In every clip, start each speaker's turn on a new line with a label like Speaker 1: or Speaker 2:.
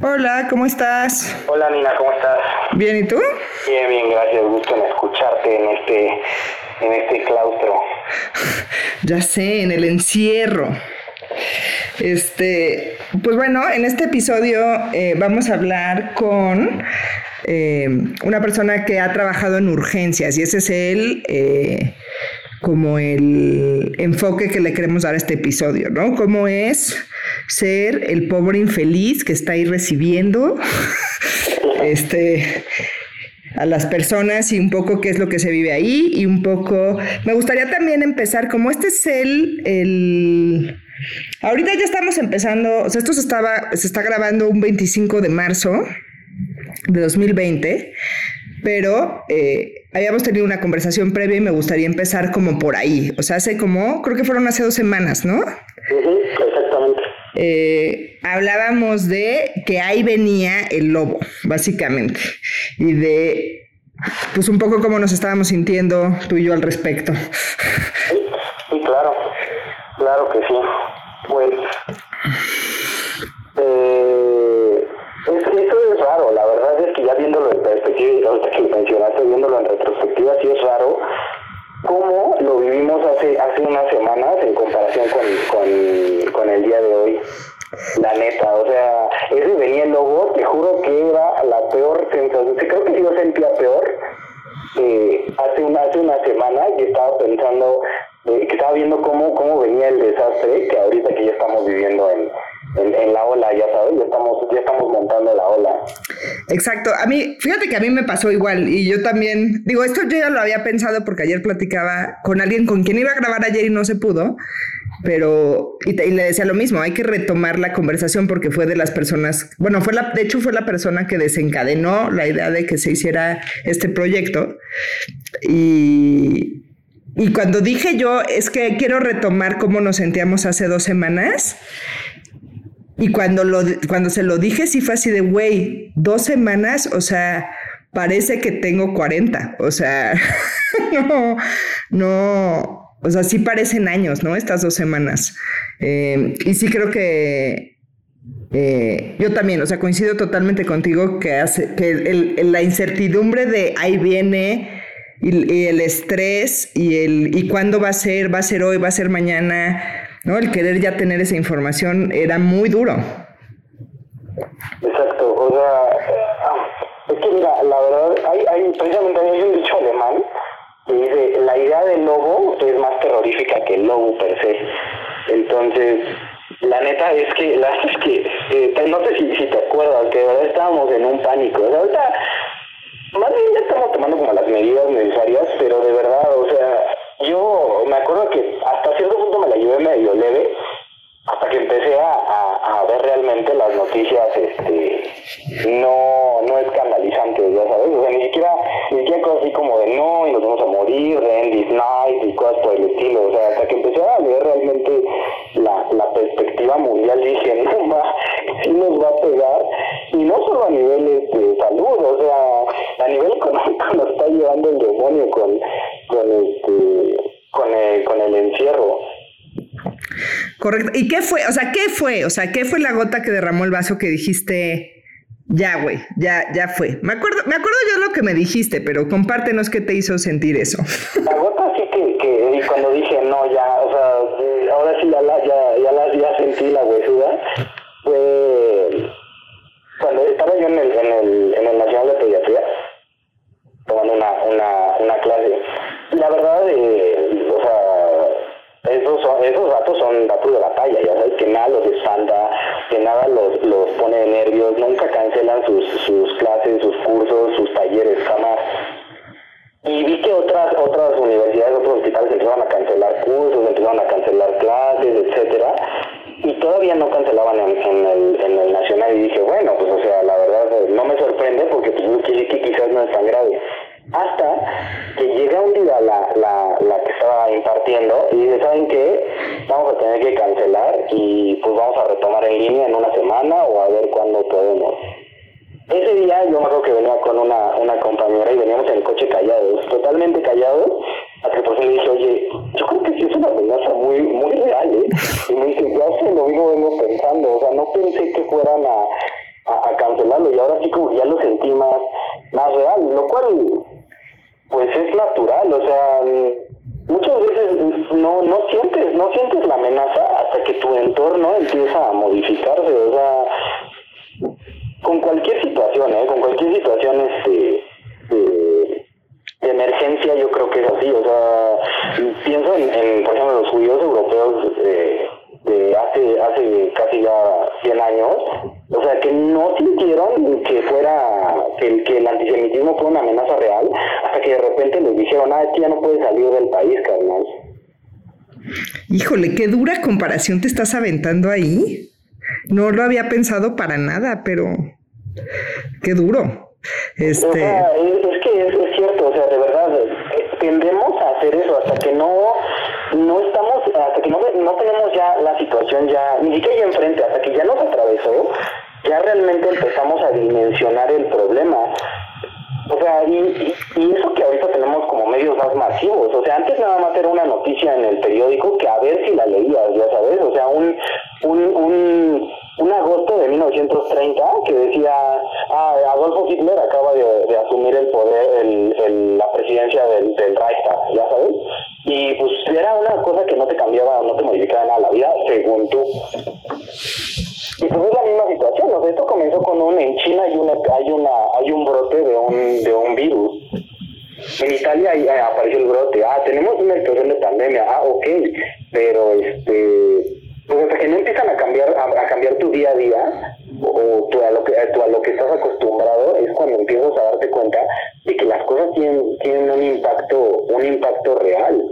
Speaker 1: Hola, ¿cómo estás?
Speaker 2: Hola Nina, ¿cómo estás?
Speaker 1: Bien, ¿y tú?
Speaker 2: Bien, bien, gracias. Gusto en escucharte en este, en este claustro.
Speaker 1: Ya sé, en el encierro. Este, pues bueno, en este episodio eh, vamos a hablar con eh, una persona que ha trabajado en urgencias y ese es el eh, como el enfoque que le queremos dar a este episodio, ¿no? Cómo es ser el pobre infeliz que está ahí recibiendo este a las personas y un poco qué es lo que se vive ahí y un poco me gustaría también empezar como este es el, el ahorita ya estamos empezando, o sea, esto se estaba se está grabando un 25 de marzo de 2020 pero eh, habíamos tenido una conversación previa y me gustaría empezar como por ahí. O sea, hace como, creo que fueron hace dos semanas, ¿no?
Speaker 2: exactamente.
Speaker 1: Eh, hablábamos de que ahí venía el lobo, básicamente, y de, pues un poco cómo nos estábamos sintiendo tú y yo al respecto.
Speaker 2: Sí, claro, claro que sí. Pues, eh, eso es raro, la verdad es que ya viéndolo en perspectiva, y ahorita que mencionaste, viéndolo en retrospectiva, sí es raro cómo lo vivimos hace hace unas semanas en comparación con, con, con el día de hoy. La neta, o sea, ese venía el lobo, te juro que era la peor sensación. Creo que yo sentía peor eh, hace, una, hace una semana y estaba pensando, eh, que estaba viendo cómo, cómo venía el desastre que ahorita que ya estamos viviendo en, en, la ola, ya sabes, ya estamos, ya estamos montando la ola.
Speaker 1: Exacto, a mí, fíjate que a mí me pasó igual y yo también, digo, esto yo ya lo había pensado porque ayer platicaba con alguien con quien iba a grabar ayer y no se pudo, pero, y, le decía lo mismo, hay que retomar la conversación porque fue de las personas, bueno, fue la, de hecho fue la persona que desencadenó la idea de que se hiciera este proyecto y... Y cuando dije yo, es que quiero retomar cómo nos sentíamos hace dos semanas, y cuando, lo, cuando se lo dije, sí fue así de, güey, dos semanas, o sea, parece que tengo 40, o sea, no, no, o sea, sí parecen años, ¿no? Estas dos semanas. Eh, y sí creo que eh, yo también, o sea, coincido totalmente contigo que, hace, que el, la incertidumbre de ahí viene y, y, el estrés y el y cuándo va a ser, va a ser hoy, va a ser mañana, ¿no? El querer ya tener esa información era muy duro.
Speaker 2: Exacto, o sea, es que mira, la verdad, hay, hay precisamente hay un dicho alemán que dice, la idea del lobo es más terrorífica que el lobo per se. Entonces, la neta es que, la es que, eh, no sé si, si te acuerdas, que de verdad estábamos en un pánico. O sea, ahorita, más bien ya estamos tomando como las medidas necesarias, pero de verdad, o sea, yo me acuerdo que hasta cierto punto me la llevé medio leve, hasta que empecé a, a, ver realmente las noticias este no no escandalizantes, ya sabes, o sea, ni siquiera, ni siquiera cosas así como de no, y nos vamos a morir, de End Night y cosas por el estilo, o sea, hasta que empecé a leer realmente la, la perspectiva mundial, dije, no más, sí nos va a pegar, y no solo a niveles de salud, o sea, a nivel económico nos está llevando el demonio con, con este, con el, con el encierro.
Speaker 1: Correcto. ¿Y qué fue? O sea, ¿qué fue? O sea, ¿qué fue la gota que derramó el vaso que dijiste, ya, güey, ya, ya fue? Me acuerdo, me acuerdo yo lo que me dijiste, pero compártenos qué te hizo sentir eso.
Speaker 2: La gota sí que, que cuando dije, no, ya, o sea, ahora sí ya la, ya, ya la, ya sentí la huesuda, fue cuando estaba yo en el, en el, en el Nacional de Pediatría, tomando una, una, una clase. La verdad, eh, o sea, esos, esos datos son datos de batalla, ya sabes que nada los espanta, que nada los, los pone de nervios, nunca cancelan sus, sus clases, sus cursos, sus talleres, jamás. Y vi que otras otras universidades, otros hospitales empezaron a cancelar cursos, empezaron a cancelar clases, etcétera y todavía no cancelaban en, en, el, en el nacional y dije, bueno, pues o sea, la verdad no me sorprende porque pues quizás no es tan grave. Hasta que llega un día la, la, la que estaba impartiendo y dice, ¿saben qué? Vamos a tener que cancelar y pues vamos a retomar en línea en una semana o a ver cuándo podemos. Ese día yo me acuerdo que venía con una, una compañera y veníamos en el coche callados, totalmente callados, hasta que por fin le dije, oye, yo creo que sí es una amenaza muy, muy real, ¿eh? Y me dice, ya sé, lo mismo vengo pensando, o sea, no pensé que fueran a, a, cancelarlo y ahora sí como ya lo sentí más, más real, lo cual pues es natural, o sea, muchas veces no, no sientes, no sientes la amenaza hasta que tu entorno empieza a modificarse, o sea, con cualquier situación, ¿eh? con cualquier situación este, de, emergencia yo creo que es así, o sea, pienso en, por ejemplo, los judíos europeos eh, hace, hace casi ya 100 años, o sea, que no sintieron que fuera, que, que el antisemitismo fue una amenaza real, hasta que de repente les dijeron, ah, es ya no puedes salir del país, carnal.
Speaker 1: Híjole, qué dura comparación te estás aventando ahí. No lo había pensado para nada, pero qué duro. Este... O
Speaker 2: sea, es, que es, cierto, o sea, de verdad, eh, tendemos a hacer eso hasta que no no estamos, hasta que no, no tenemos ya la situación ya, ni siquiera ya enfrente, hasta que ya nos atravesó, ya realmente empezamos a dimensionar el problema. O sea, y, eso que ahorita tenemos como medios más masivos, o sea, antes nada más era una noticia en el periódico que a ver si la leías, ya sabes, o sea, un, un, un, un agosto de 1930 que decía, ah, Adolfo Hitler acaba de, asumir el poder, el, el, la presidencia del, del Reichstag, ya sabes, y pues era una cosa que no te cambiaba, no te modificaba nada la vida, según tú. Y pues es la misma situación, o sea, esto comenzó con un, en China hay una, hay una, hay un brote de un, de un virus. En Italia ahí apareció el brote, ah, tenemos una situación de pandemia, ah, ok, pero este, pues hasta que no empiezan a cambiar, a, cambiar tu día a día, o tú a, lo que, tú a lo que estás acostumbrado, es cuando empiezas a darte cuenta de que las cosas tienen, tienen un impacto, un impacto real.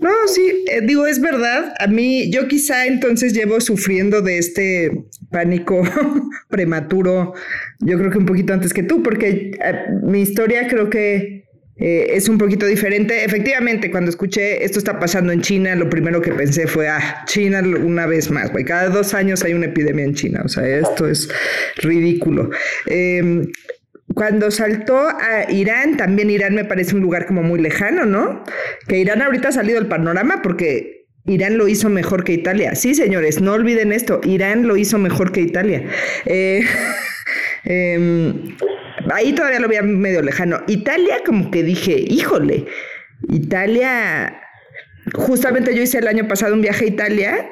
Speaker 1: No, sí, eh, digo, es verdad. A mí, yo quizá entonces llevo sufriendo de este pánico prematuro, yo creo que un poquito antes que tú, porque eh, mi historia creo que eh, es un poquito diferente. Efectivamente, cuando escuché esto está pasando en China, lo primero que pensé fue, ah, China una vez más, güey. Cada dos años hay una epidemia en China, o sea, esto es ridículo. Em, cuando saltó a Irán, también Irán me parece un lugar como muy lejano, ¿no? Que Irán ahorita ha salido del panorama porque Irán lo hizo mejor que Italia. Sí, señores, no olviden esto, Irán lo hizo mejor que Italia. Eh, em, ahí todavía lo veía medio lejano. Italia, como que dije, híjole, Italia, justamente yo hice el año pasado un viaje a Italia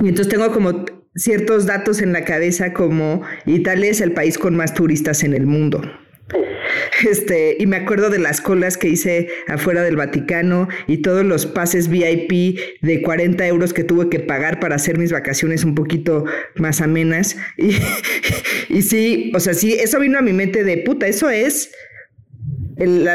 Speaker 1: y entonces tengo como ciertos datos en la cabeza como Italia es el país con más turistas en el mundo. Este, y me acuerdo de las colas que hice afuera del Vaticano y todos los pases VIP de 40 euros que tuve que pagar para hacer mis vacaciones un poquito más amenas. Y, y sí, o sea, sí, eso vino a mi mente de puta, eso es el,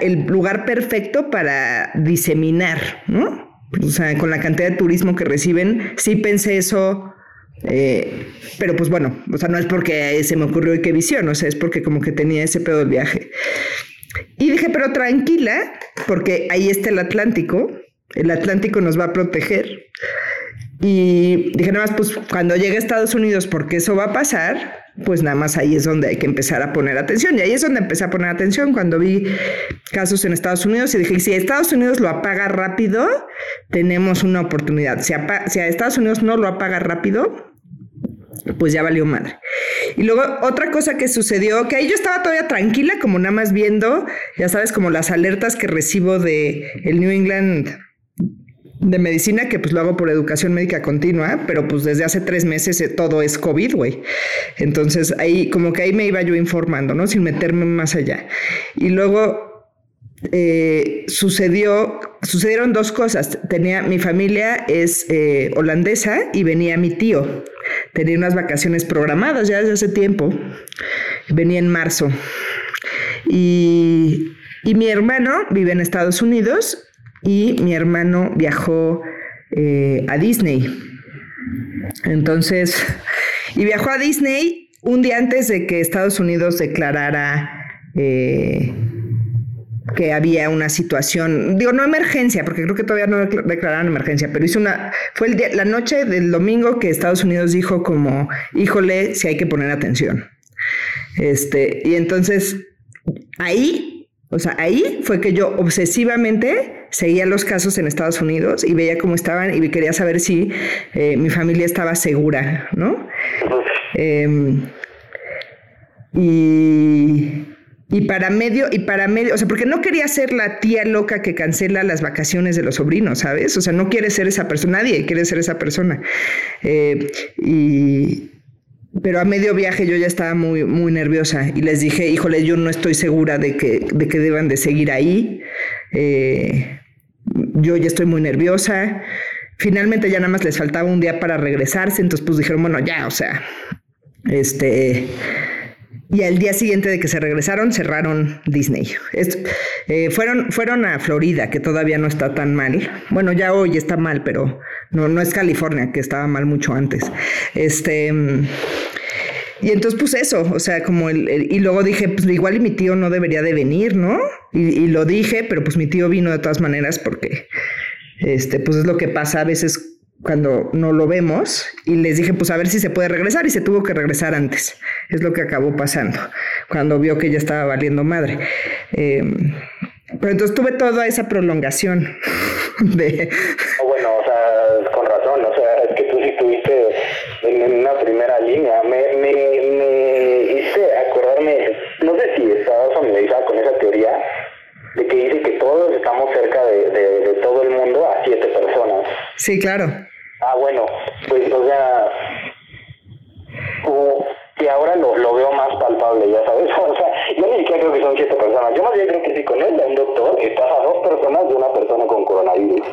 Speaker 1: el lugar perfecto para diseminar, ¿no? o sea, con la cantidad de turismo que reciben, sí pensé eso, eh, pero pues bueno, o sea, no es porque se me ocurrió y qué visión, o sea, es porque como que tenía ese pedo del viaje. Y dije, pero tranquila, porque ahí está el Atlántico, el Atlántico nos va a proteger. Y dije, nada más, pues cuando llegue a Estados Unidos, porque eso va a pasar, pues nada más ahí es donde hay que empezar a poner atención. Y ahí es donde empecé a poner atención cuando vi casos en Estados Unidos y dije, si Estados Unidos lo apaga rápido, tenemos una oportunidad. Si, si a Estados Unidos no lo apaga rápido, pues ya valió madre. Y luego otra cosa que sucedió, que ahí yo estaba todavía tranquila, como nada más viendo, ya sabes, como las alertas que recibo de el New England de medicina, que pues lo hago por educación médica continua, pero pues desde hace tres meses eh, todo es COVID, güey. Entonces ahí, como que ahí me iba yo informando, ¿no? Sin meterme más allá. Y luego eh, sucedió, sucedieron dos cosas. Tenía, mi familia es eh, holandesa y venía mi tío. Tenía unas vacaciones programadas ya desde hace tiempo. Venía en marzo. Y, y mi hermano vive en Estados Unidos y mi hermano viajó eh, a Disney. Entonces, y viajó a Disney un día antes de que Estados Unidos declarara eh, que había una situación, digo, no emergencia, porque creo que todavía no declararon emergencia, pero hizo una, fue el día, la noche del domingo que Estados Unidos dijo como, híjole, si hay que poner atención. Este, y entonces ahí o sea, ahí fue que yo obsesivamente seguía los casos en Estados Unidos y veía cómo estaban y quería saber si eh, mi familia estaba segura, ¿no? Em, y, y para medio, y para medio, o sea, porque no quería ser la tía loca que cancela las vacaciones de los sobrinos, ¿sabes? O sea, no quiere ser esa persona, nadie quiere ser esa persona. Eh, y, pero a medio viaje yo ya estaba muy, muy nerviosa y les dije, híjole, yo no estoy segura de que, de que deban de seguir ahí. Eh, yo ya estoy muy nerviosa. Finalmente ya nada más les faltaba un día para regresarse, entonces pues dijeron, bueno, ya, o sea, este... Y al día siguiente de que se regresaron, cerraron Disney. Eh, fueron, fueron a Florida, que todavía no está tan mal. Bueno, ya hoy está mal, pero no, no es California, que estaba mal mucho antes. Este. Y entonces, pues eso, o sea, como el, y luego dije, pues igual y mi tío no debería de venir, ¿no? Y, y, lo dije, pero pues mi tío vino de todas maneras porque, este, pues es lo que pasa a veces cuando no lo vemos y les dije pues a ver si se puede regresar y se tuvo que regresar antes. Es lo que acabó pasando cuando vio que ya estaba valiendo madre. Em, pero entonces tuve toda esa prolongación de...
Speaker 2: de que dice que todos estamos cerca de, de, de todo el mundo a siete personas.
Speaker 1: Sí, claro.
Speaker 2: Ah, bueno, pues, o sea, que ahora lo, lo veo más palpable, ya sabes. O sea, yo ni siquiera creo que son siete personas. Yo más bien creo que sí, con él, un doctor, estás a dos personas de una persona con coronavirus.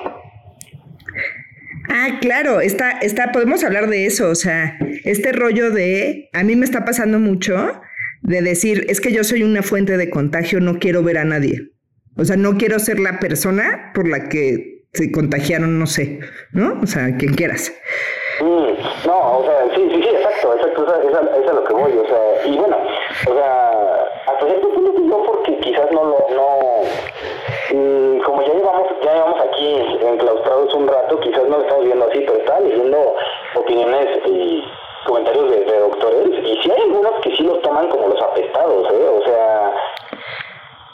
Speaker 1: Ah, claro, está, está, podemos hablar de eso, o sea, este rollo de, a mí me está pasando mucho de decir, es que yo soy una fuente de contagio, no quiero ver a nadie. O sea, no quiero ser la persona por la que se contagiaron, no sé, ¿no? O sea, quien quieras.
Speaker 2: No, o sea, sí, sí, sí, exacto, exacto, eso es a lo que voy, o sea, y bueno, o sea, hasta cierto punto yo porque quizás no lo, no, mm, como ya llevamos, ya llevamos aquí enclaustrados un rato, quizás no lo estamos viendo así, pero estaba leyendo opiniones y comentarios de, de doctores, y sí hay algunos que sí los toman como los apestados, ¿eh? O sea,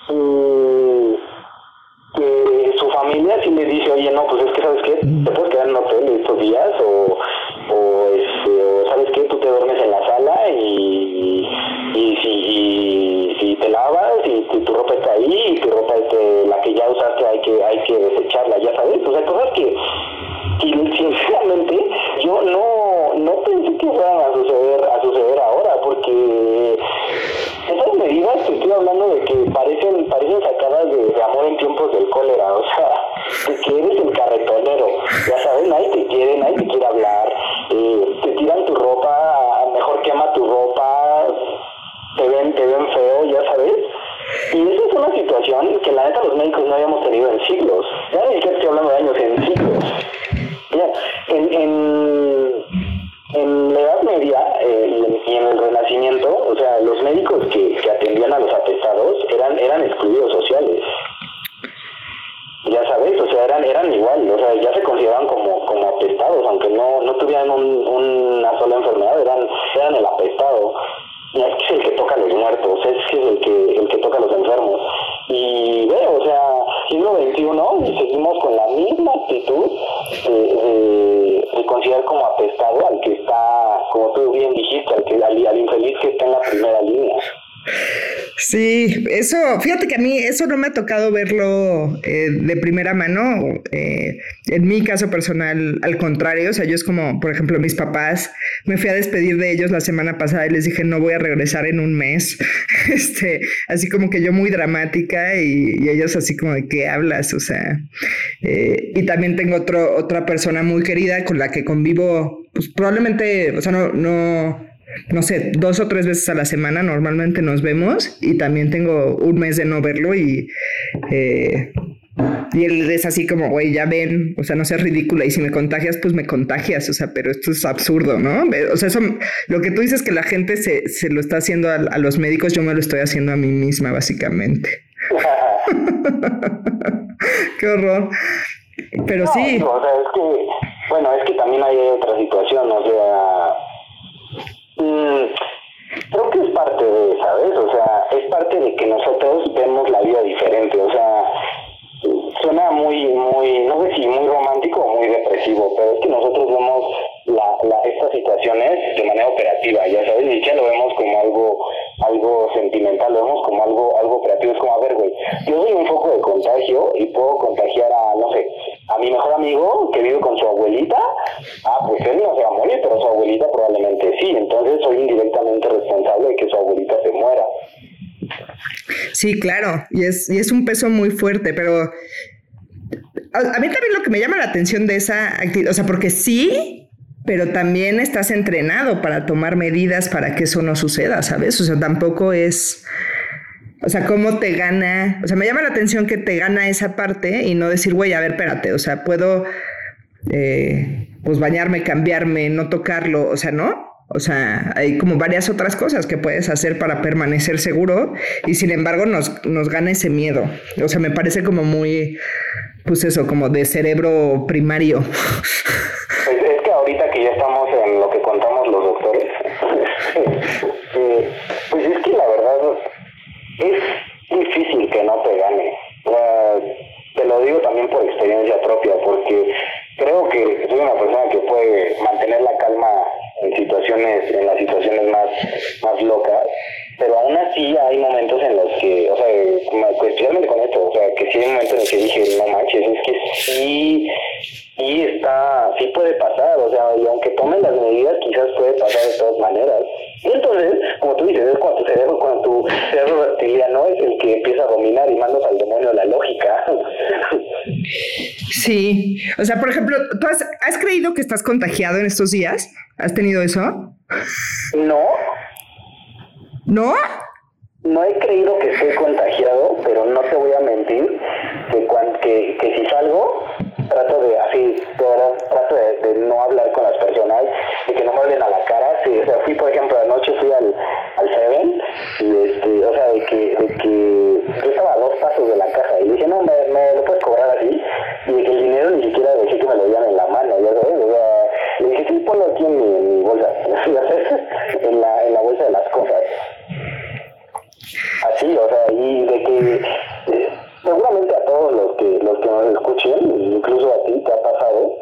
Speaker 2: mm, que su familia sí le dice, oye, no, pues es que, ¿sabes qué? Te puedes quedar en un hotel estos días o, o, este, o ¿sabes qué? Tú te duermes en la sala y, y, si, y, si te lavas y tu, ropa está ahí y tu ropa, este, la que ya usaste, hay que hay que desecharla, ya sabes. O sea, cosas que, que sinceramente yo no, no pensé que fueran a suceder, a suceder ahora porque esas medidas que estoy hablando de que parecen parecen sacadas de, amor en tiempos del cólera, o sea, de que eres el carretonero, ya sabes, nadie te quiere, nadie te quiere hablar, eh, te tiran tu ropa, mejor quema tu ropa, te ven, te ven feo, ya sabes. Y esa es una situación que la neta los médicos no habíamos tenido en siglos. Ya ni siquiera estoy hablando de años, en siglos. Los médicos que, atendían a los apestados eran, eran excluidos sociales. Ya sabes, o sea, eran, eran igual, o sea, ya se consideraban como, como apestados, aunque no, no tuvieran un, una sola enfermedad, eran, eran el apestado. Y es que es el que toca a los muertos, es que es el que, el que toca a los enfermos. Y ve, o sea, siglo XXI y seguimos con la misma actitud de, de, considerar como apestado al que está, como tú bien dijiste, al, que, al infeliz que está en la primera línea.
Speaker 1: Sí, eso, fíjate que a mí eso no me ha tocado verlo eh, de primera mano. Eh, en mi caso personal, al contrario, o sea, yo es como, por ejemplo, mis papás, me fui a despedir de ellos la semana pasada y les dije, no voy a regresar en un mes. Este, así como que yo muy dramática y, ellos así como de qué hablas, o sea. Eh, y también tengo otro, otra persona muy querida con la que convivo, pues probablemente, o sea, no, no no sé, dos o tres veces a la semana normalmente nos vemos y también tengo un mes de no verlo y, eh, y él es así como, güey, ya ven, o sea, no seas ridícula y si me contagias, pues me contagias, o sea, pero esto es absurdo, ¿no? O sea, eso, lo que tú dices que la gente se, se lo está haciendo a, los médicos, yo me lo estoy haciendo a mí misma, básicamente. Qué horror. Pero sí.
Speaker 2: O sea, es que, bueno, es que también hay otra situación, o sea Mm, creo que es parte de, ¿sabes? O sea, es parte de que nosotros vemos la vida diferente, o sea, suena muy, muy, no sé si muy romántico o muy depresivo, pero es que nosotros vemos la, la, esta estas situaciones de manera operativa, ya sabes, ni ya lo vemos como algo algo sentimental, lo vemos como algo algo operativo, es como, a ver, güey, yo soy un foco de contagio y puedo contagiar a, no sé, a mi mejor amigo que vive con su abuelita, ah, pues él no se va a morir, pero su abuelita probablemente sí, entonces soy indirectamente responsable de que su abuelita se muera.
Speaker 1: Sí, claro, y es, y es un peso muy fuerte, pero a, mí también lo que me llama la atención de esa actividad, o sea, porque sí, pero también estás entrenado para tomar medidas para que eso no suceda, ¿sabes? O sea, tampoco es... O sea, ¿cómo te gana? O sea, me llama la atención que te gana esa parte y no decir, güey, a ver, espérate, o sea, puedo, eh, pues, bañarme, cambiarme, no tocarlo, o sea, ¿no? O sea, hay como varias otras cosas que puedes hacer para permanecer seguro y sin embargo nos, nos gana ese miedo. O sea, me parece como muy, pues eso, como de cerebro primario.
Speaker 2: Que ya estamos en lo que contamos los doctores, eh, pues es que la verdad es difícil que no te gane. te lo digo también por experiencia propia, porque creo que soy una persona que puede mantener la calma en situaciones, en las situaciones más, más locas, pero aún así hay momentos en los que, o sea, especialmente con esto, o sea, que sí hay momentos en los que dije, no manches, es que sí, sí está, sí puede pasar, o sea, y aunque tomen las medidas, quizás puede pasar de todas maneras. Y entonces, como tú dices, es cuando tu cerebro, cuando tu cerebro reptiliano es el que empieza a dominar y mandas al demonio la lógica.
Speaker 1: Sí, o sea, por ejemplo, ¿tú has, has creído que estás contagiado en estos días? ¿Has tenido eso?
Speaker 2: No.
Speaker 1: ¿No?
Speaker 2: No he creído que esté contagiado, pero no te voy a mentir que, que, que si salgo, trato de, así, de verdad, trato de, no hablar con las personas y que no me hablen a la cara. Sí, o sea, fui, por ejemplo, anoche fui al, al Seven y, este, o sea, de que, de que yo estaba a dos pasos de la caja y dije, no, me, lo puedes cobrar así y de que el dinero ni siquiera dejé que me lo dieran en la mano, ya sabes, o sea, le dije, sí, ponlo aquí en mi, bolsa, en la, en la bolsa de cosas. Así, o sea, y de que eh, seguramente a todos los que los que nos escuchen, incluso a ti te ha pasado,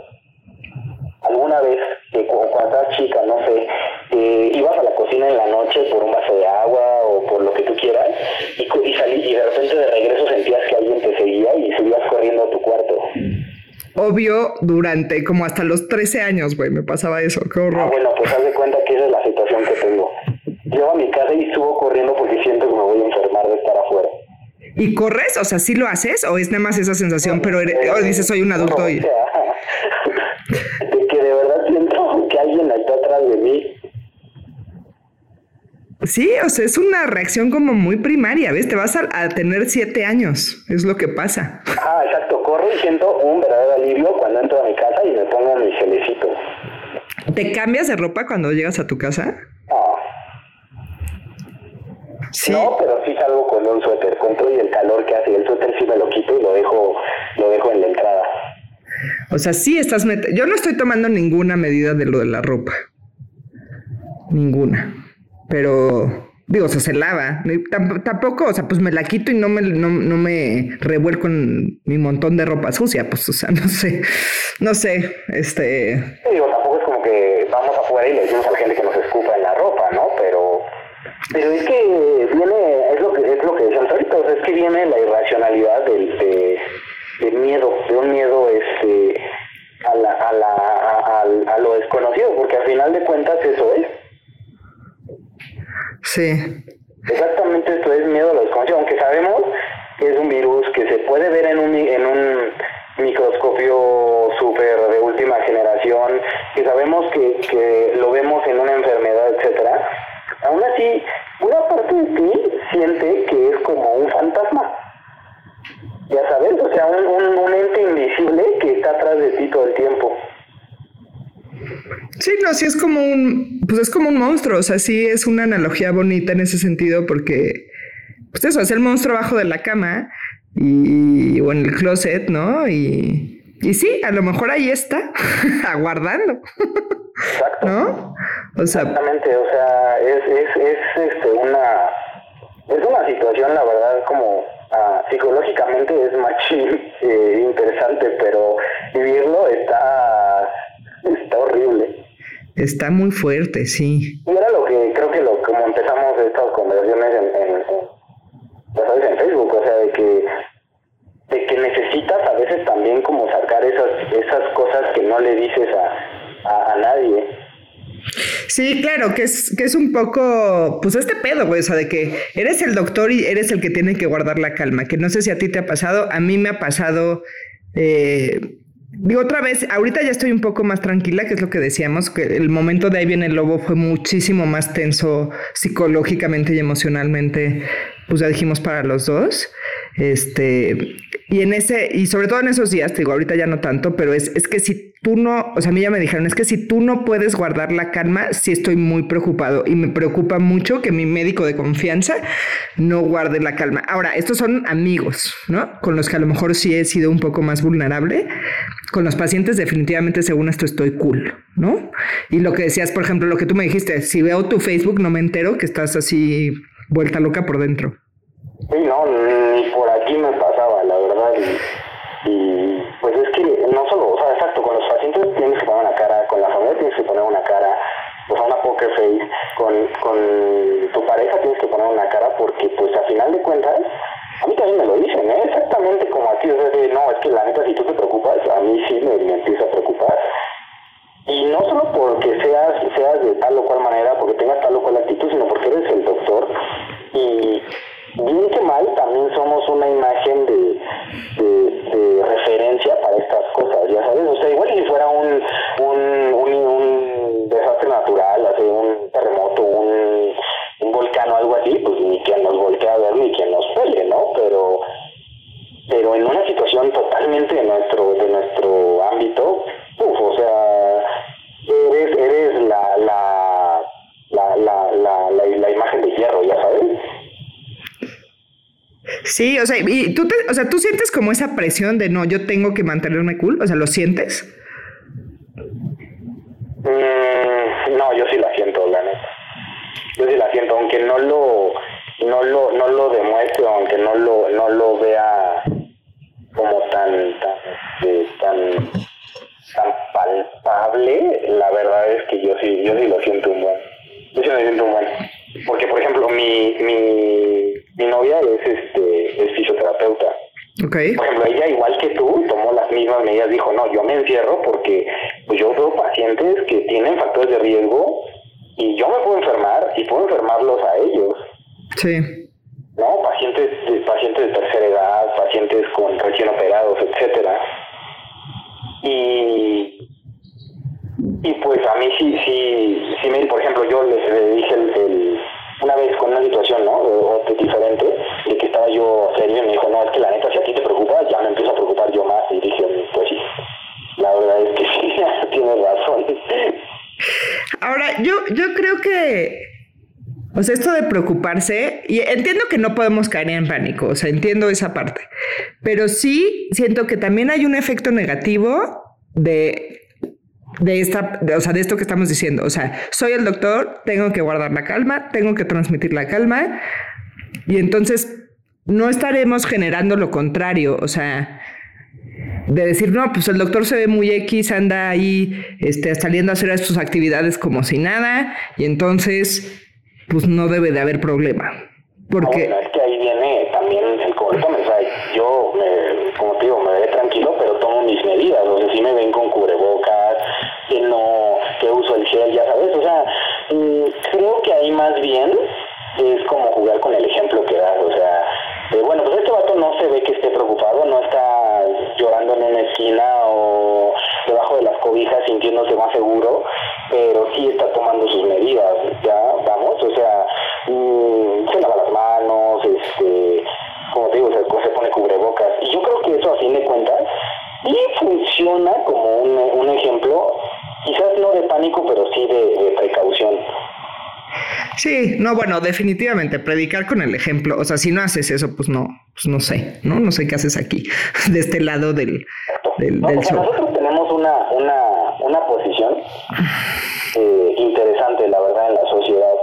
Speaker 2: alguna vez que cuando estás chica, no sé, eh, ibas a la cocina en la noche por un vaso de agua o por lo que tú quieras y, y, salí, y de repente de regreso sentías que alguien te seguía y subías corriendo a tu cuarto.
Speaker 1: Obvio, durante como hasta los 13 años, güey, me pasaba eso, qué horror.
Speaker 2: Ah, bueno, pues haz de cuenta que esa es la situación que tengo. Llego a mi casa y subo corriendo porque siento que me voy a enfermar de estar afuera.
Speaker 1: ¿Y corres? O sea, ¿sí lo haces? ¿O es nada más esa sensación? pero o dices, soy un adulto hoy.
Speaker 2: de que de verdad siento que alguien está atrás de mí.
Speaker 1: Sí, o sea, es una reacción como muy primaria, ¿ves? Te vas a, a, tener siete años, es lo que pasa.
Speaker 2: Ah, exacto, corro y siento un verdadero alivio cuando entro a mi casa y me pongo mi gelecito.
Speaker 1: ¿Te cambias de ropa cuando llegas a tu casa?
Speaker 2: No.
Speaker 1: Sí.
Speaker 2: No, pero sí salgo con un suéter, con todo y el calor que hace. El suéter sí me lo quito y lo dejo, lo dejo en la entrada.
Speaker 1: O sea, sí estás... Met Yo no estoy tomando ninguna medida de lo de la ropa. Ninguna. Pero digo, o sea, se lava. tampoco, o sea, pues me la quito y no me, no, no me revuelco en mi montón de ropa sucia, pues, o sea, no sé, no sé, este...
Speaker 2: Sí, digo, tampoco es como que vamos afuera y le decimos a la gente que nos escupa en la ropa, ¿no? Pero, pero es que viene, es lo que, es lo que decíamos ahorita, o sea, es que viene la irracionalidad del, de, del miedo, de un miedo, este, a la, a la, a, a, a lo desconocido, porque al final de cuentas eso es.
Speaker 1: Sí.
Speaker 2: Exactamente esto es miedo a lo desconocido, aunque sabemos que es un virus que se puede ver en un, en un microscopio súper de última generación, que sabemos que, que lo vemos en una enfermedad, etcétera. Aún así, una parte de ti siente que es como un fantasma. Ya sabes, o sea, un, un, un ente invisible que está atrás de ti todo el tiempo.
Speaker 1: Sí, no, sí es como un, pues es como un monstruo, o sea, sí es una analogía bonita en ese sentido porque, pues eso, es el monstruo abajo de la cama y, o en el closet, ¿no? Y, y sí, a lo mejor ahí está, aguardando.
Speaker 2: Exacto.
Speaker 1: ¿No? O sea,
Speaker 2: Exactamente, o sea, es, es, es este, una, es una situación, la verdad, como uh, psicológicamente es machín eh, interesante, pero vivirlo está, está horrible.
Speaker 1: Está muy fuerte, sí.
Speaker 2: Y era lo que creo que lo como empezamos estas conversaciones en, en, ya sabes, en Facebook, o sea, de que de que necesitas a veces también como sacar esas esas cosas que no le dices a, a, a nadie.
Speaker 1: Sí, claro, que es, que es un poco, pues este pedo, güey, o sea, de que eres el doctor y eres el que tiene que guardar la calma, que no sé si a ti te ha pasado, a mí me ha pasado, eh, Digo otra vez, ahorita ya estoy un poco más tranquila, que es lo que decíamos, que el momento de ahí viene el lobo fue muchísimo más tenso psicológicamente y emocionalmente, pues ya dijimos para los dos. Este, y en ese, y sobre todo en esos días, te digo, ahorita ya no tanto, pero es, es que si tú no, o sea, a mí ya me dijeron, es que si tú no puedes guardar la calma, sí estoy muy preocupado y me preocupa mucho que mi médico de confianza no guarde la calma. Ahora, estos son amigos, ¿no? Con los que a lo mejor sí he sido un poco más vulnerable. Con los pacientes definitivamente según esto estoy cool, ¿no? Y lo que decías, por ejemplo, lo que tú me dijiste, si veo tu Facebook no me entero que estás así vuelta loca por dentro.
Speaker 2: Sí, no, ni por aquí me pasaba, la verdad. Y, pues es que no solo, o sea, exacto, con los pacientes tienes que poner una cara, con la familia tienes que poner una cara, o sea, una poker face, con, con tu pareja tienes que poner una cara porque pues a final de cuentas, a mí también me lo dicen, ¿eh? exactamente como a ti, o sea, de, no, es que la neta si tú te preocupas, a mí sí me, me empieza a preocupar. Y no solo porque seas, seas de tal o cual manera, porque tengas tal o cual actitud, sino porque eres el doctor y bien que mal, también somos una imagen de, de, referencia para estas cosas, ya sabes, o sea, igual si fuera un, un, un, desastre natural, así un terremoto, un, un volcán o algo así, pues ni quien nos voltea a ver ni quien nos pele, ¿no? Pero pero en una situación totalmente de nuestro
Speaker 1: Sí, o sea, y tú, te, o sea, tú sientes como esa presión de no, yo tengo que mantenerme cool, o sea, ¿lo sientes?
Speaker 2: Mm, no, yo sí la siento, la neta. Yo sí la siento, aunque no lo, no lo, no lo demuestre, aunque no lo, no lo vea como tan, tan, este, tan, tan palpable, la verdad es que yo sí, yo sí lo siento un buen. Yo sí lo siento un buen. Porque, por ejemplo, mi, mi, mi novia es, este, es fisioterapeuta.
Speaker 1: Okay.
Speaker 2: Por ejemplo, ella, igual que tú, tomó las mismas medidas. Dijo, no, yo me encierro porque pues, yo veo pacientes que tienen factores de riesgo y yo me puedo enfermar y puedo enfermarlos a ellos.
Speaker 1: Sí.
Speaker 2: ¿No? Pacientes de, pacientes de tercera edad, pacientes con recién operados, etcétera. Y y pues a mí sí, sí, sí me, por ejemplo, yo le, dije el, una vez con una situación, ¿no? O, diferente, de que estaba yo serio y me dijo, no, es que la neta, si a ti te preocupa, ya me empiezo a preocupar yo más. Y dije, pues sí, la verdad es que sí, tienes razón.
Speaker 1: Ahora, yo, yo creo que, o sea, esto de preocuparse, y entiendo que no podemos caer en pánico, o sea, entiendo esa parte, pero sí siento que también hay un efecto negativo de de esta, o sea, de esto que estamos diciendo. O sea, soy el doctor, tengo que guardar la calma, tengo que transmitir la calma y entonces no estaremos generando lo contrario, o sea, de decir, no, pues el doctor se ve muy X, anda ahí este, saliendo a hacer sus actividades como si nada y entonces, pues no debe de haber problema. Porque...
Speaker 2: es que ahí viene también el correcto mensaje. Yo, me, como te digo, me veré tranquilo, pero tomo mis medidas. O sea, si me ven con cubrebocas, que no, que uso el gel, ya sabes. O sea, mm, creo que ahí más bien es como jugar con el ejemplo que das. O sea, de, bueno, pues este vato no se ve que esté preocupado, no está llorando en una esquina o debajo de las cobijas sintiéndose más seguro, pero sí está tomando sus medidas, ya, vamos, o sea, mm, se lava las manos, este, como te digo, se, se pone cubrebocas. Y yo creo que eso a fin de cuentas y funciona como un, un ejemplo, quizás no de pánico, pero sí de, precaución.
Speaker 1: Sí, no, bueno, definitivamente, predicar con el ejemplo. O sea, si no haces eso, pues no, pues no sé, ¿no? No sé qué haces aquí, de este lado del, del, show.
Speaker 2: Nosotros tenemos una, una eh, interesante, la verdad, en la sociedad.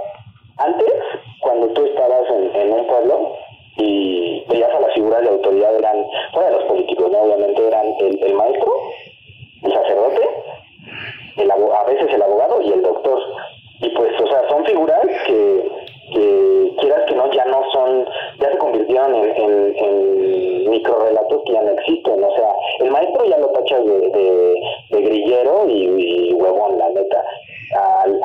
Speaker 2: Antes, cuando tú estabas en, un pueblo, y veías a las figuras de autoridad eran, fuera de los políticos, ¿no? obviamente eran el, el maestro, el sacerdote, el, a veces el abogado y el doctor son figuras que, que quieras que no, ya no son, ya se convirtieron en, en, en microrelatos que ya no existen. O sea, el maestro ya lo tachas de, de, grillero y, huevón, la neta. Al,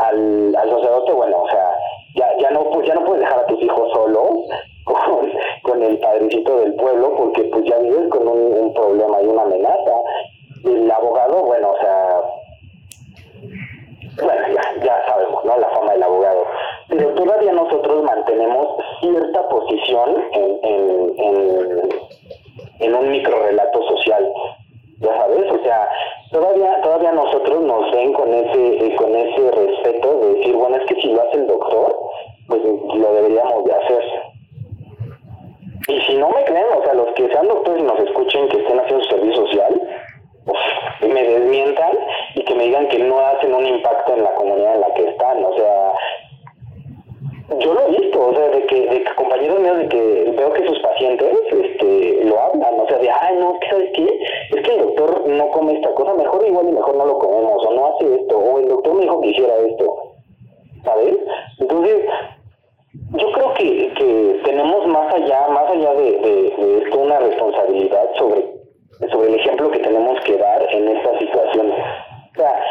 Speaker 2: al, sacerdote, bueno, o sea, ya, ya, no, pues ya no puedes dejar a tus hijos solos con, con el padrecito del pueblo porque pues ya vives con un, un problema y una amenaza. El abogado, bueno, o sea, bueno, ya, ya sabemos, ¿no? La fama del abogado. Pero todavía nosotros mantenemos cierta posición en, en, en, en un microrelato social. Ya sabes, o sea, todavía todavía nosotros nos ven con ese con ese respeto de decir, bueno, es que si lo hace el doctor, pues lo deberíamos de hacer. Y si no me creen, o sea, los que sean doctores y nos escuchen que estén haciendo servicio social, uf, me desmientan y que me digan que no hacen un impacto en la comunidad en la que están. O sea, yo lo he visto, o sea, de que, de que compañeros míos, de que veo que sus pacientes este, lo hablan, o sea, de, ay, no, ¿sabes qué? Es que el doctor no come esta cosa, mejor igual y mejor no lo comemos, o no hace esto, o el doctor me dijo que hiciera esto, ¿sabes? Entonces, yo creo que, que tenemos más allá, más allá de, de, de esto, una responsabilidad sobre, sobre el ejemplo que tenemos que dar en estas situaciones. O sea,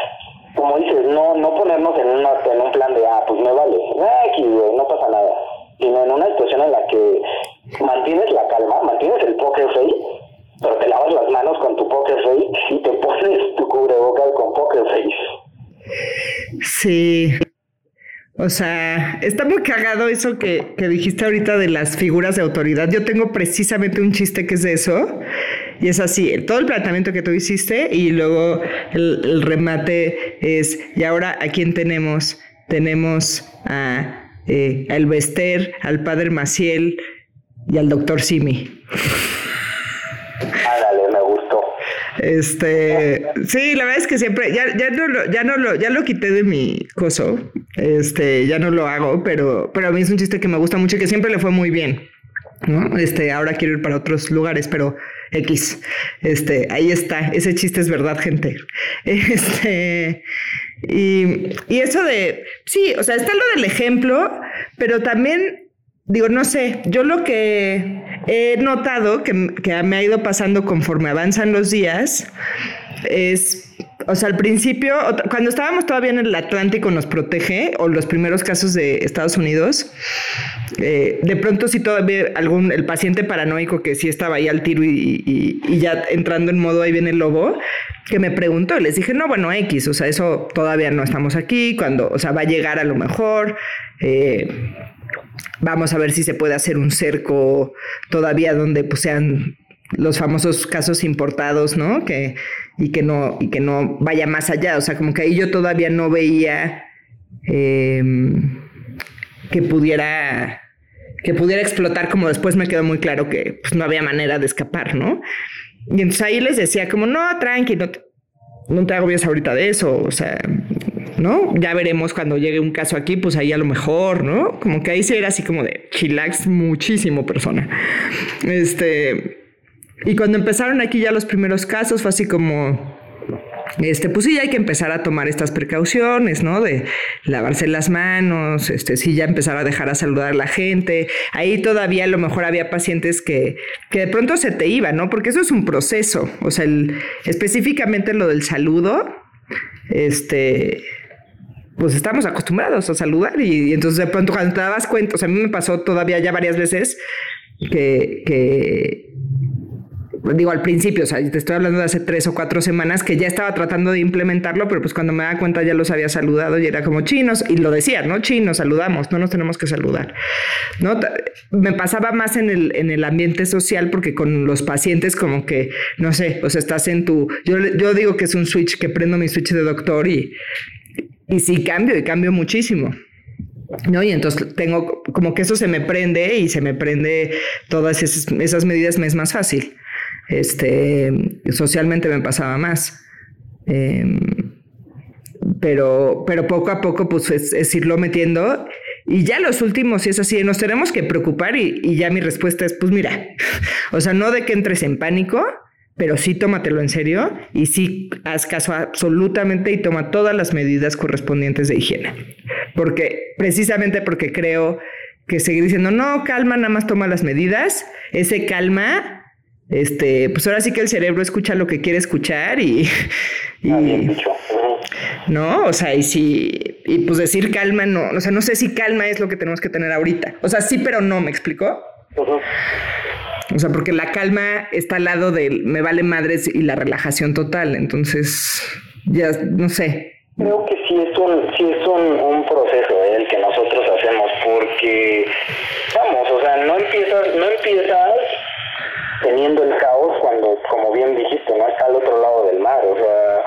Speaker 2: como dices, no no ponernos en, una, en un plan de, ah, pues me vale, aquí, no pasa nada, sino en una situación en la que mantienes la calma, mantienes el poker face, pero te lavas las manos con tu poker face y te pones tu cubrebocas con poker face.
Speaker 1: Sí. O sea, está muy cagado eso que, que, dijiste ahorita de las figuras de autoridad. Yo tengo precisamente un chiste que es de eso. Y es así, todo el planteamiento que tú hiciste y luego el, el remate es, y ahora a quién tenemos? Tenemos a, eh, a Elvester, al padre Maciel y al doctor Simi.
Speaker 2: Ándale, me gustó.
Speaker 1: Este, sí, la verdad es que siempre, ya, ya no lo, ya no lo, ya lo quité de mi coso, este, ya no lo hago, pero, pero a mí es un chiste que me gusta mucho y que siempre le fue muy bien, ¿no? Este, ahora quiero ir para otros lugares, pero X, este, ahí está, ese chiste es verdad, gente. Este, y, y eso de, sí, o sea, está lo del ejemplo, pero también digo, no sé, yo lo que he notado que, que, me ha ido pasando conforme avanzan los días es, o sea, al principio, cuando estábamos todavía en el Atlántico nos protege, o los primeros casos de Estados Unidos, eh, de pronto sí todavía algún, el paciente paranoico que sí estaba ahí al tiro y, y, y ya entrando en modo ahí viene el lobo, que me preguntó, les dije, no, bueno, X, o sea, eso todavía no estamos aquí, cuando, o sea, va a llegar a lo mejor. Eh, Vamos a ver si se puede hacer un cerco todavía donde pues, sean los famosos casos importados, ¿no? Que, y, que no, y que no vaya más allá. O sea, como que ahí yo todavía no veía eh, que pudiera que pudiera explotar, como después me quedó muy claro que pues, no había manera de escapar, ¿no? Y entonces ahí les decía como, no, tranqui, no te, agobies ahorita de eso, o sea, ¿no? Ya veremos cuando llegue un caso aquí, pues ahí a lo mejor, ¿no? Como que ahí sí era así como de chillax muchísimo persona. Este, y cuando empezaron aquí ya los primeros casos fue así como, este, pues sí, hay que empezar a tomar estas precauciones, ¿no? De lavarse las manos, este, sí, ya empezar a dejar a saludar a la gente. Ahí todavía a lo mejor había pacientes que, que de pronto se te iban, ¿no? Porque eso es un proceso. O sea, el, específicamente lo del saludo, este, pues estamos acostumbrados a saludar y, entonces de pronto cuando te dabas cuenta, o sea, a mí me pasó todavía ya varias veces que, que digo al principio, o sea, te estoy hablando de hace tres o cuatro semanas que ya estaba tratando de implementarlo, pero pues cuando me da cuenta ya los había saludado y era como chinos, y lo decía, ¿no? Chinos, saludamos, no nos tenemos que saludar, ¿no? Me pasaba más en el, en el ambiente social porque con los pacientes como que, no sé, pues estás en tu, yo, yo digo que es un switch, que prendo mi switch de doctor y, y sí cambio y cambio muchísimo. ¿no? Y entonces tengo como que eso se me prende y se me prende todas esas, esas medidas, me es más fácil. Este, socialmente me pasaba más. Eh, pero, pero poco a poco, pues es, es, irlo metiendo. Y ya los últimos, si es así, nos tenemos que preocupar y, y ya mi respuesta es, pues mira, o sea, no de que entres en pánico, pero sí tómatelo en serio y sí haz caso absolutamente y toma todas las medidas correspondientes de higiene. porque precisamente porque creo que seguir diciendo, no, calma, nada más toma las medidas, ese calma, este, pues ahora sí que el cerebro escucha lo que quiere escuchar y... y no, o sea, y si, y pues decir calma, no, o sea, no sé si calma es lo que tenemos que tener ahorita. O sea, sí, pero no, ¿me explicó? O sea, porque la calma está al lado del me vale madres y la relajación total. Entonces, ya no sé.
Speaker 2: Creo que sí es un, sí es un, un proceso ¿eh? el que nosotros hacemos, porque vamos, o sea, no empiezas, no empiezas teniendo el caos cuando, como bien dijiste, no está al otro lado del mar, o sea,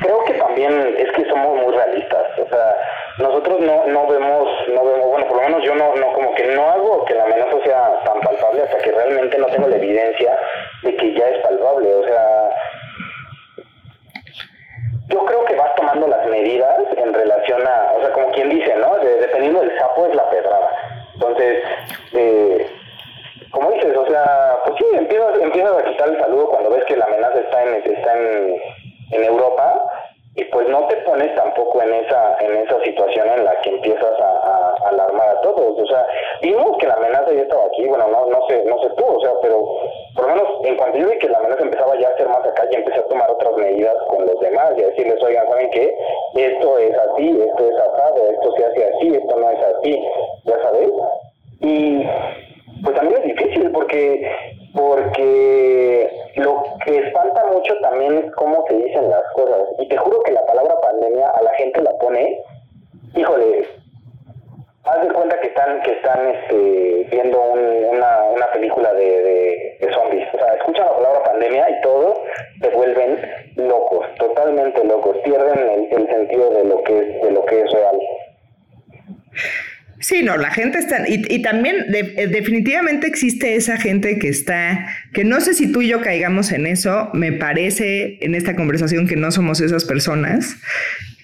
Speaker 2: creo que también es que somos muy realistas, o sea, nosotros no, no vemos, no vemos, bueno, por lo menos yo no, no, como que no hago que la amenaza sea tan palpable hasta que realmente no tengo la evidencia de que ya es palpable, o sea, yo creo que vas tomando las medidas en relación a, o sea, como quien dice, ¿no? dependiendo del sapo es la pedrada. Entonces, eh, como dices, o sea, pues sí, empiezas, empiezas a quitar el saludo cuando ves que la amenaza está en, está en, en Europa y pues no te pones tampoco en esa en esa situación en la que empiezas a, a, alarmar a todos o sea vimos que la amenaza ya estaba aquí bueno no no sé no sé tú o sea pero por lo menos en cuanto yo vi que la amenaza empezaba ya a ser más acá y empecé a tomar otras medidas con los demás y a decirles oigan saben qué esto es así esto es asado esto se hace así esto no es así ya sabes y pues también es difícil porque porque lo que espanta mucho también es cómo se dicen las cosas. Y te juro que la palabra pandemia a la gente la pone, híjole, haz de cuenta que están que están este, viendo una, una película de, de, zombies. O sea, escuchan la palabra pandemia y todos se vuelven locos, totalmente locos, pierden el, el sentido de lo que es, de lo que es real.
Speaker 1: Sí, no, la gente está, y, también eh, definitivamente existe esa gente que está, que no sé si tú y yo caigamos en eso, me parece en esta conversación que no somos esas personas.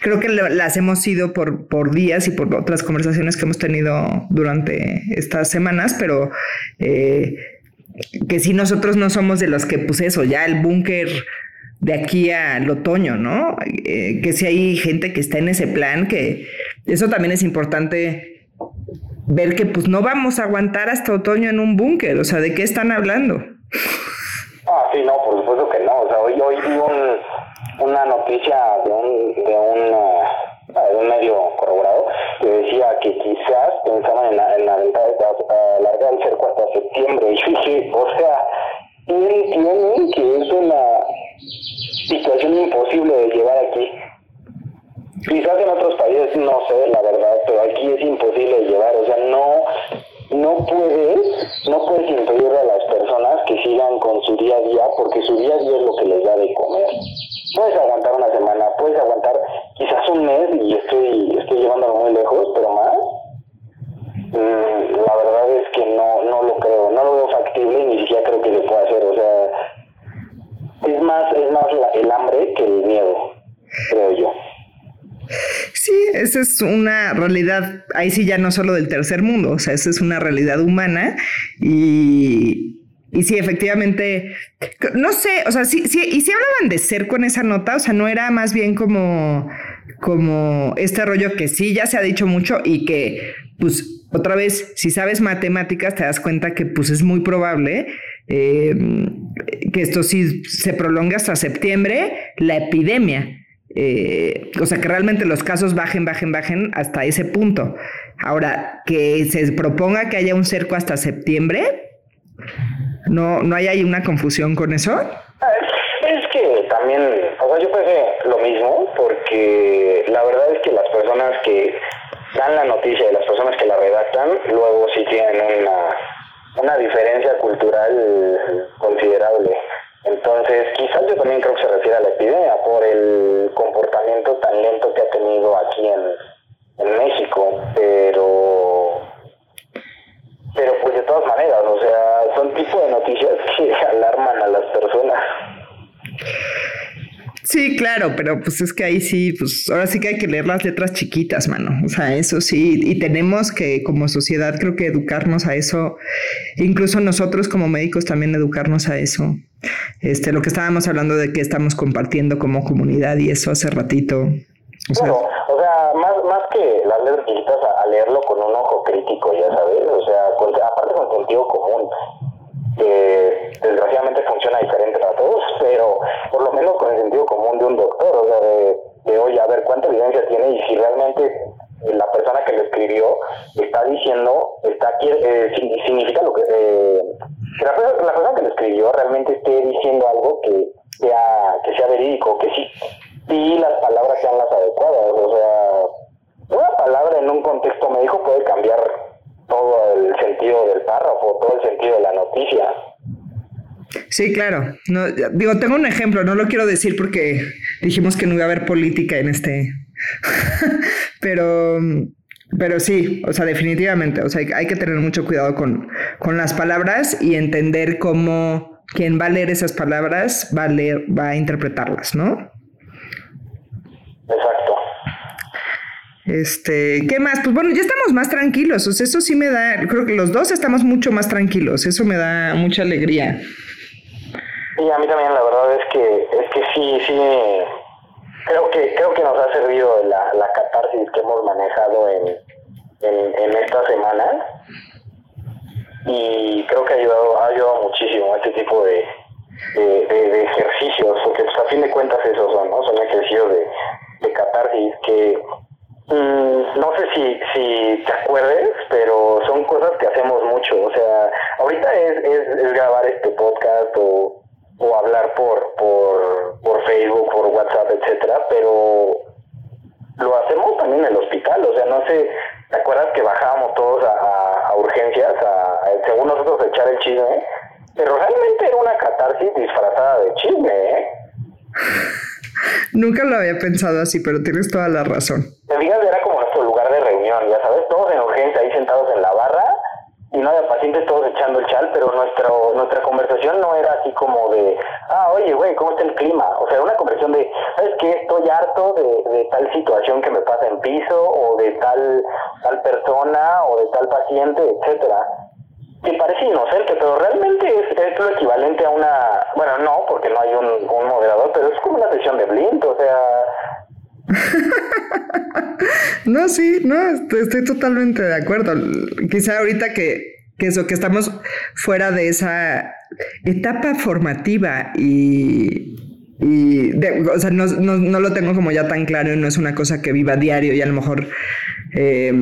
Speaker 1: Creo que las hemos sido por, por días y por otras conversaciones que hemos tenido durante estas semanas, pero eh, que si nosotros no somos de los que, pues eso, ya el búnker de aquí al otoño, ¿no? Eh, que si hay gente que está en ese plan, que eso también es importante ver que pues no vamos a aguantar hasta otoño en un búnker, o sea, ¿de qué están hablando?
Speaker 2: Ah, sí, no, por supuesto que no, o sea, hoy, hoy vi un, una noticia de un, de un, eh, medio corroborado que decía que quizás pensaban en en la venta de largar el cerco hasta septiembre, y dije, o sea, entienden que es una situación imposible de llevar aquí. Quizás en otros países no sé, la verdad, pero aquí es imposible llevar, o sea, no no puedes, no puedes impedirle a las personas que sigan con su día a día, porque su día a día es lo que les da de comer. Puedes aguantar una semana, puedes aguantar quizás un mes y estoy, estoy llevándolo muy lejos, pero más. Mm, la verdad es que no, no lo creo, no lo veo factible ni siquiera creo que se pueda hacer, o sea, es más, es más el hambre que el miedo, creo yo.
Speaker 1: Sí, esa es una realidad, ahí sí ya no solo del tercer mundo, o sea, esa es una realidad humana y, y sí, efectivamente, no sé, o sea, sí, sí, y si hablaban de ser con esa nota, o sea, no era más bien como, como este rollo que sí ya se ha dicho mucho y que, pues, otra vez, si sabes matemáticas, te das cuenta que, pues, es muy probable eh, que esto sí se prolongue hasta septiembre, la epidemia. Eh, o sea, que realmente los casos bajen, bajen, bajen hasta ese punto. Ahora, que se proponga que haya un cerco hasta septiembre, ¿no, no hay ahí una confusión con eso?
Speaker 2: Es que también, o sea, yo pensé lo mismo, porque la verdad es que las personas que dan la noticia y las personas que la redactan, luego sí tienen una, una diferencia cultural considerable. Entonces, quizás yo también creo que se refiere a la epidemia por el comportamiento tan lento que ha tenido aquí en, en México, pero pero pues de todas maneras, o sea, son tipo de noticias que alarman a las personas.
Speaker 1: Sí, claro, pero pues es que ahí sí, pues ahora sí que hay que leer las letras chiquitas, mano. O sea, eso sí, y tenemos que como sociedad creo que educarnos a eso, incluso nosotros como médicos también educarnos a eso. Este, lo que estábamos hablando de que estamos compartiendo como comunidad y eso hace ratito.
Speaker 2: O sea, o sea más, más que las letras chiquitas a, leerlo con un ojo crítico, ya sabes, o sea, aparte con sentido común, que desgraciadamente funciona diferente para todos, pero por lo menos con el sentido común de un doctor, o sea, de, de oye, a ver cuánta evidencia tiene y si realmente la persona que lo escribió está diciendo, está eh, significa lo que eh, la, la, persona que lo escribió realmente esté diciendo algo que sea que sea verídico, que sí, sí las palabras sean las adecuadas, o sea, una palabra en un contexto médico puede cambiar todo el sentido del párrafo, todo el sentido de la noticia.
Speaker 1: Sí, claro. No, digo, tengo un ejemplo, no lo quiero decir porque dijimos que no iba a haber política en este. pero, pero sí, o sea, definitivamente, o sea, hay que tener mucho cuidado con, con las palabras y entender cómo quien va a leer esas palabras va a leer, va a interpretarlas, ¿no?
Speaker 2: Exacto.
Speaker 1: Este, ¿qué más? Pues bueno, ya estamos más tranquilos. O sea, eso sí me da, creo que los dos estamos mucho más tranquilos. Eso me da mucha alegría.
Speaker 2: También la verdad es que, es que sí, sí, creo que, creo que nos ha servido la, la catarsis que hemos manejado en, en, esta semana y creo que ha ayudado, ha ayudado muchísimo este tipo de, de, ejercicios, porque pues, a fin de cuentas esos son. Son ejercicios de, de catarsis que mm, no sé si, si te acuerdes, pero son cosas que hacemos mucho. O sea, ahorita es, es, es grabar este podcast o o hablar por, por, por Facebook, por WhatsApp, etcétera, pero lo hacemos también en el hospital, o sea, no sé, ¿te acuerdas que bajábamos todos a, a, urgencias, a, según nosotros echar el chisme? Pero realmente era una catarsis disfrazada de chisme, ¿eh?
Speaker 1: Nunca lo había pensado así, pero tienes toda la razón.
Speaker 2: Te digas, era como nuestro lugar de reunión, ya sabes, todos en urgencia ahí sentados en la barra no había pacientes todos echando el chal, pero nuestro, nuestra conversación no era así como de, ah, oye, güey, ¿cómo está el clima? O sea, una conversación de, ¿sabes qué? Estoy harto de, de tal situación que me pasa en piso, o de tal, tal persona, o de tal paciente, etcétera. Que parece inocente, pero realmente es, es lo equivalente a una, bueno, no, porque no hay un, un moderador, pero es como una sesión de blind, o sea,
Speaker 1: no, sí, no, estoy totalmente de acuerdo. Quizá ahorita que, que eso, que estamos fuera de esa etapa formativa y, y o sea, no, no, lo tengo como ya tan claro, no es una cosa que viva diario y a lo mejor eh,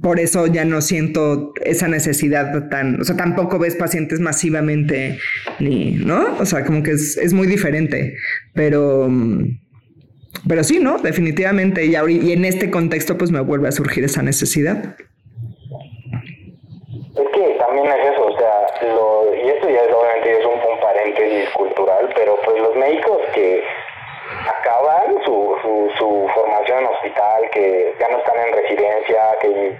Speaker 1: por eso ya no siento esa necesidad tan, o sea, tampoco ves pacientes masivamente, ni, ¿no? O sea, como que es, es muy diferente, pero pero sí, ¿no? Definitivamente. Y, y en este contexto, pues me vuelve a surgir esa necesidad.
Speaker 2: Es que también es eso, o sea, lo, y esto ya es, obviamente es un, paréntesis cultural, pero pues los médicos que acaban su, su, su formación en hospital, que ya no están en residencia, que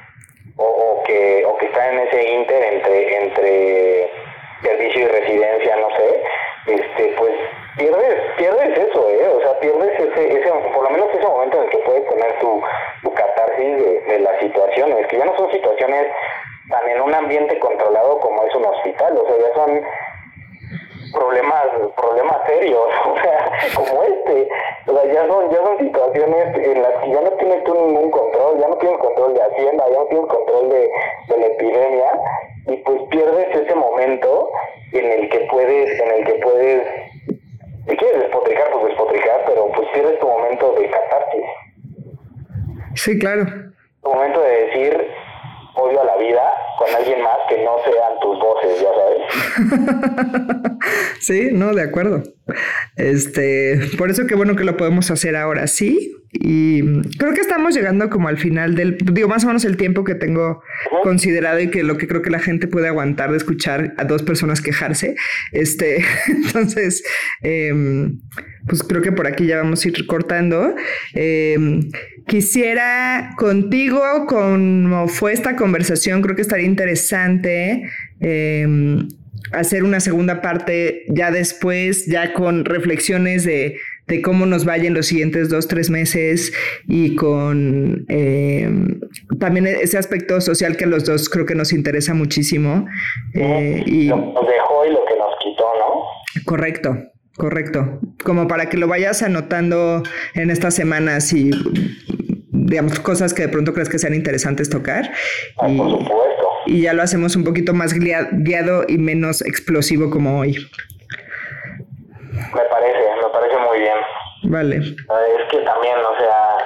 Speaker 2: o, o, que o que están en ese inter entre entre servicio y residencia, no sé, este pues pierdes, pierdes eso, ¿eh? O sea, pierdes ese, ese, por lo menos ese momento en el que puedes tener tu, tu catarsis de, de las situaciones, que ya no son situaciones tan en un ambiente controlado como es un hospital, o sea, ya son problemas, problemas serios, o sea, como este, o sea, ya son, ya son situaciones en las que ya no tienes tú ningún control, ya no tienes control de Hacienda, ya no tienes control de, de la epidemia, y pues pierdes ese momento en el que puedes, en el que puedes si quieres despotricar, pues despotricar, pero pues pierdes tu momento de catarsis.
Speaker 1: Sí, claro.
Speaker 2: Tu momento de decir odio a la vida con alguien más que no sean tus voces, ya
Speaker 1: sabes. sí, no, de acuerdo. Este, por eso qué bueno que lo podemos hacer ahora, sí. Y creo que estamos llegando como al final del, digo, más o menos el tiempo que tengo considerado y que lo que creo que la gente puede aguantar de escuchar a dos personas quejarse. Este, entonces, em, pues creo que por aquí ya vamos a ir cortando. Em, quisiera contigo, como fue esta conversación, creo que estaría interesante. Em, hacer una segunda parte ya después, ya con reflexiones de, de cómo nos vayan los siguientes dos, tres meses y con eh, también ese aspecto social que a los dos creo que nos interesa muchísimo.
Speaker 2: Eh, y nos dejó y lo que nos quitó, ¿no?
Speaker 1: Correcto. Correcto, como para que lo vayas anotando en estas semanas y digamos, cosas que de pronto crees que sean interesantes tocar.
Speaker 2: Ah, por supuesto.
Speaker 1: Y ya lo hacemos un poquito más guiado y menos explosivo como hoy.
Speaker 2: Me parece, me parece muy bien.
Speaker 1: Vale.
Speaker 2: Es que también, o sea...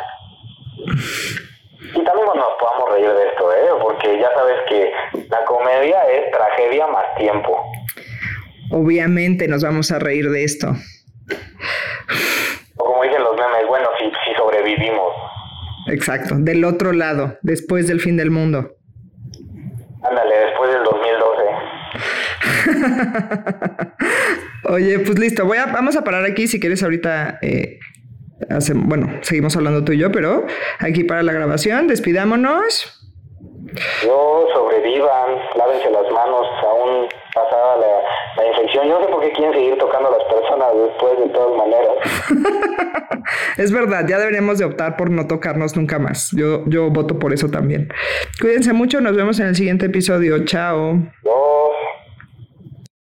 Speaker 2: Y también nos podamos reír de esto, ¿eh? Porque ya sabes que la comedia es tragedia más tiempo.
Speaker 1: Obviamente nos vamos a reír de esto.
Speaker 2: O como dicen los memes, bueno, si, si sobrevivimos.
Speaker 1: Exacto, del otro lado, después del fin del mundo.
Speaker 2: Ándale, después del
Speaker 1: 2012. Oye, pues listo, voy a, vamos a parar aquí si quieres ahorita. Eh, bueno, seguimos hablando tú y yo, pero aquí para la grabación, despidámonos.
Speaker 2: Yo sobrevivan, lávense las manos, aún pasada la, la, infección. Yo no sé por qué quieren seguir tocando a las personas después, de todas maneras.
Speaker 1: es verdad, ya deberíamos de optar por no tocarnos nunca más. Yo, yo voto por eso también. Cuídense mucho, nos vemos en el siguiente episodio. Chao.